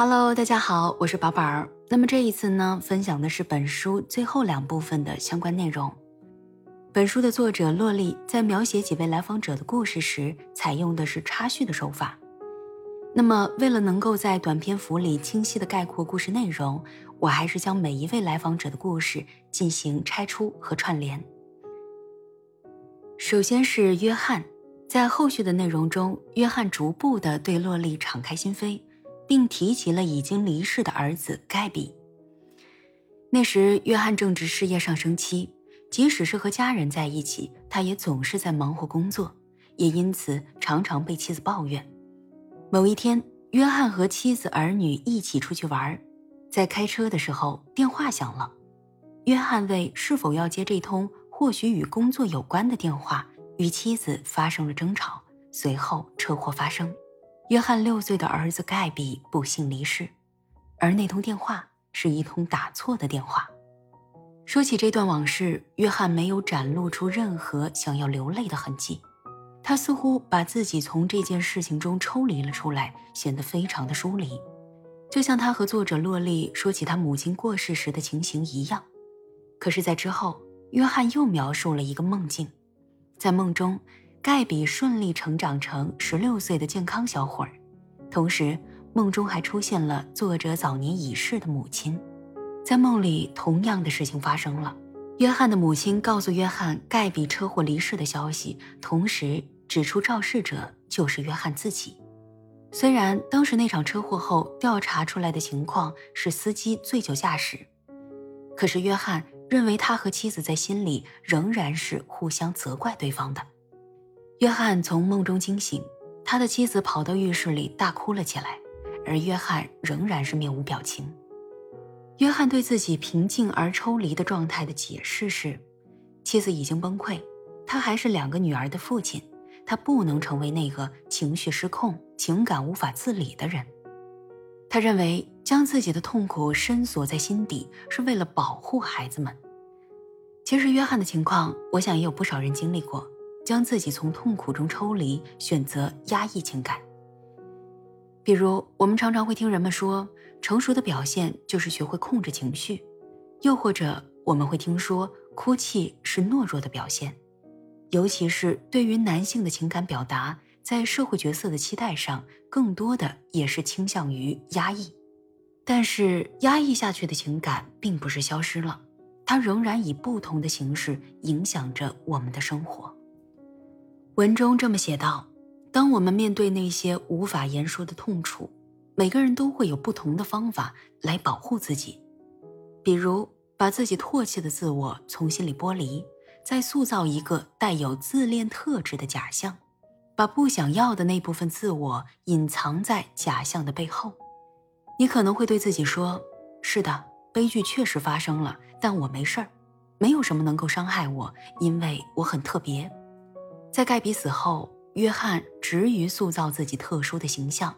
Hello，大家好，我是宝宝。那么这一次呢，分享的是本书最后两部分的相关内容。本书的作者洛丽在描写几位来访者的故事时，采用的是插叙的手法。那么，为了能够在短篇幅里清晰的概括故事内容，我还是将每一位来访者的故事进行拆出和串联。首先是约翰，在后续的内容中，约翰逐步的对洛丽敞开心扉，并提起了已经离世的儿子盖比。那时，约翰正值事业上升期。即使是和家人在一起，他也总是在忙活工作，也因此常常被妻子抱怨。某一天，约翰和妻子儿女一起出去玩，在开车的时候，电话响了。约翰为是否要接这通或许与工作有关的电话，与妻子发生了争吵，随后车祸发生，约翰六岁的儿子盖比不幸离世，而那通电话是一通打错的电话。说起这段往事，约翰没有展露出任何想要流泪的痕迹，他似乎把自己从这件事情中抽离了出来，显得非常的疏离，就像他和作者洛丽说起他母亲过世时的情形一样。可是，在之后，约翰又描述了一个梦境，在梦中，盖比顺利成长成十六岁的健康小伙儿，同时梦中还出现了作者早年已逝的母亲。在梦里，同样的事情发生了。约翰的母亲告诉约翰盖比车祸离世的消息，同时指出肇事者就是约翰自己。虽然当时那场车祸后调查出来的情况是司机醉酒驾驶，可是约翰认为他和妻子在心里仍然是互相责怪对方的。约翰从梦中惊醒，他的妻子跑到浴室里大哭了起来，而约翰仍然是面无表情。约翰对自己平静而抽离的状态的解释是：妻子已经崩溃，他还是两个女儿的父亲，他不能成为那个情绪失控、情感无法自理的人。他认为将自己的痛苦深锁在心底是为了保护孩子们。其实，约翰的情况，我想也有不少人经历过：将自己从痛苦中抽离，选择压抑情感。比如，我们常常会听人们说。成熟的表现就是学会控制情绪，又或者我们会听说哭泣是懦弱的表现，尤其是对于男性的情感表达，在社会角色的期待上，更多的也是倾向于压抑。但是压抑下去的情感并不是消失了，它仍然以不同的形式影响着我们的生活。文中这么写道：当我们面对那些无法言说的痛楚。每个人都会有不同的方法来保护自己，比如把自己唾弃的自我从心里剥离，再塑造一个带有自恋特质的假象，把不想要的那部分自我隐藏在假象的背后。你可能会对自己说：“是的，悲剧确实发生了，但我没事儿，没有什么能够伤害我，因为我很特别。”在盖比死后，约翰执于塑造自己特殊的形象。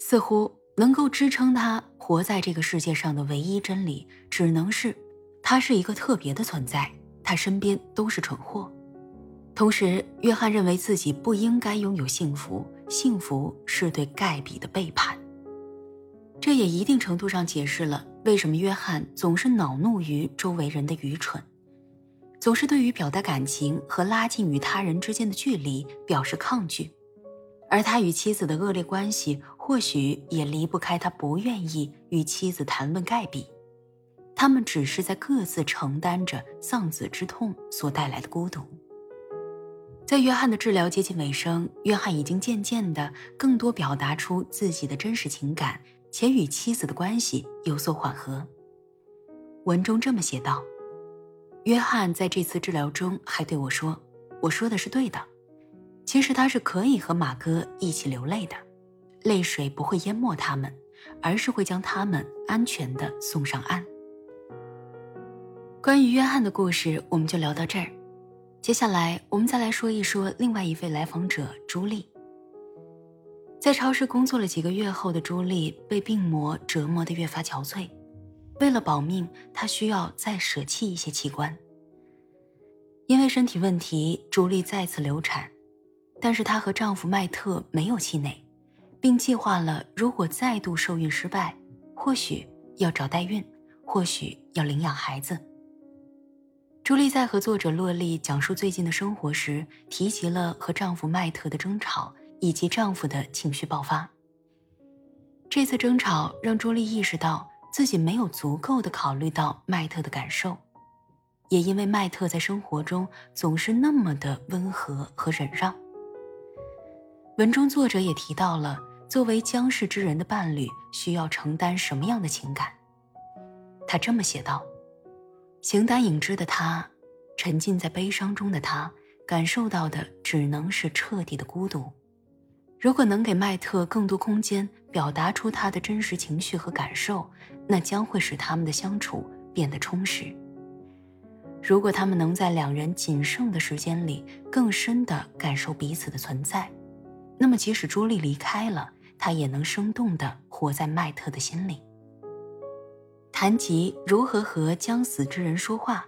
似乎能够支撑他活在这个世界上的唯一真理，只能是他是一个特别的存在，他身边都是蠢货。同时，约翰认为自己不应该拥有幸福，幸福是对盖比的背叛。这也一定程度上解释了为什么约翰总是恼怒于周围人的愚蠢，总是对于表达感情和拉近与他人之间的距离表示抗拒。而他与妻子的恶劣关系，或许也离不开他不愿意与妻子谈论盖比。他们只是在各自承担着丧子之痛所带来的孤独。在约翰的治疗接近尾声，约翰已经渐渐的更多表达出自己的真实情感，且与妻子的关系有所缓和。文中这么写道：“约翰在这次治疗中还对我说，我说的是对的。”其实他是可以和马哥一起流泪的，泪水不会淹没他们，而是会将他们安全的送上岸。关于约翰的故事，我们就聊到这儿。接下来，我们再来说一说另外一位来访者朱莉。在超市工作了几个月后的朱莉，被病魔折磨得越发憔悴。为了保命，她需要再舍弃一些器官。因为身体问题，朱莉再次流产。但是她和丈夫麦特没有气馁，并计划了如果再度受孕失败，或许要找代孕，或许要领养孩子。朱莉在和作者洛丽讲述最近的生活时，提及了和丈夫麦特的争吵以及丈夫的情绪爆发。这次争吵让朱莉意识到自己没有足够的考虑到麦特的感受，也因为麦特在生活中总是那么的温和和忍让。文中作者也提到了作为僵世之人的伴侣需要承担什么样的情感。他这么写道。形单影只的他，沉浸在悲伤中的他，感受到的只能是彻底的孤独。如果能给麦特更多空间，表达出他的真实情绪和感受，那将会使他们的相处变得充实。如果他们能在两人仅剩的时间里更深地感受彼此的存在，那么即使朱莉离开了，他也能生动地活在麦特的心里。谈及如何和将死之人说话，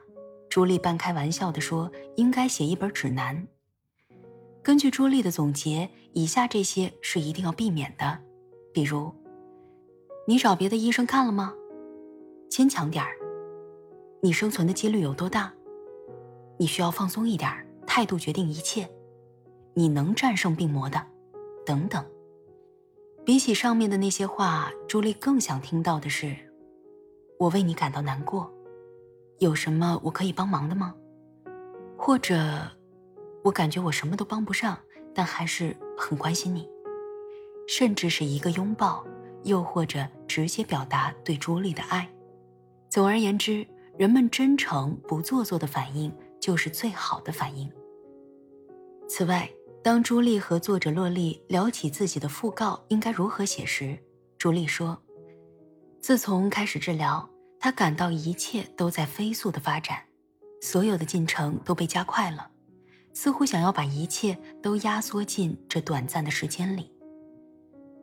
朱莉半开玩笑地说：“应该写一本指南。”根据朱莉的总结，以下这些是一定要避免的，比如：你找别的医生看了吗？坚强点儿。你生存的几率有多大？你需要放松一点，态度决定一切。你能战胜病魔的，等等。比起上面的那些话，朱莉更想听到的是。我为你感到难过，有什么我可以帮忙的吗？或者，我感觉我什么都帮不上，但还是很关心你，甚至是一个拥抱，又或者直接表达对朱莉的爱。总而言之，人们真诚不做作的反应就是最好的反应。此外，当朱莉和作者洛丽聊起自己的讣告应该如何写时，朱莉说。自从开始治疗，她感到一切都在飞速的发展，所有的进程都被加快了，似乎想要把一切都压缩进这短暂的时间里。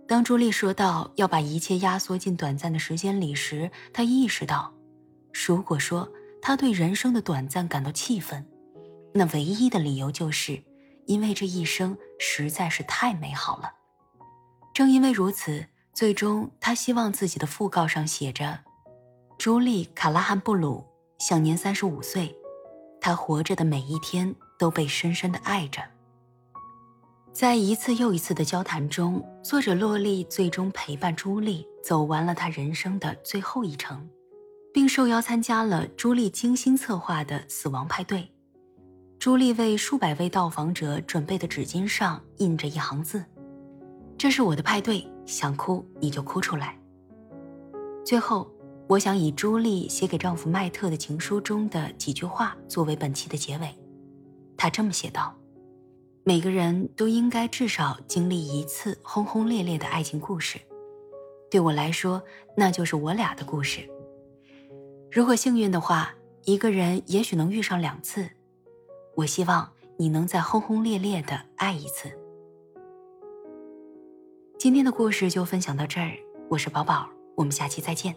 当朱莉说到要把一切压缩进短暂的时间里时，她意识到，如果说她对人生的短暂感到气愤，那唯一的理由就是，因为这一生实在是太美好了。正因为如此。最终，他希望自己的讣告上写着：“朱莉·卡拉汉布鲁享年三十五岁，她活着的每一天都被深深的爱着。”在一次又一次的交谈中，作者洛丽最终陪伴朱莉走完了她人生的最后一程，并受邀参加了朱莉精心策划的死亡派对。朱莉为数百位到访者准备的纸巾上印着一行字：“这是我的派对。”想哭你就哭出来。最后，我想以朱莉写给丈夫麦特的情书中的几句话作为本期的结尾。他这么写道：“每个人都应该至少经历一次轰轰烈烈的爱情故事。对我来说，那就是我俩的故事。如果幸运的话，一个人也许能遇上两次。我希望你能再轰轰烈烈的爱一次。”今天的故事就分享到这儿，我是宝宝，我们下期再见。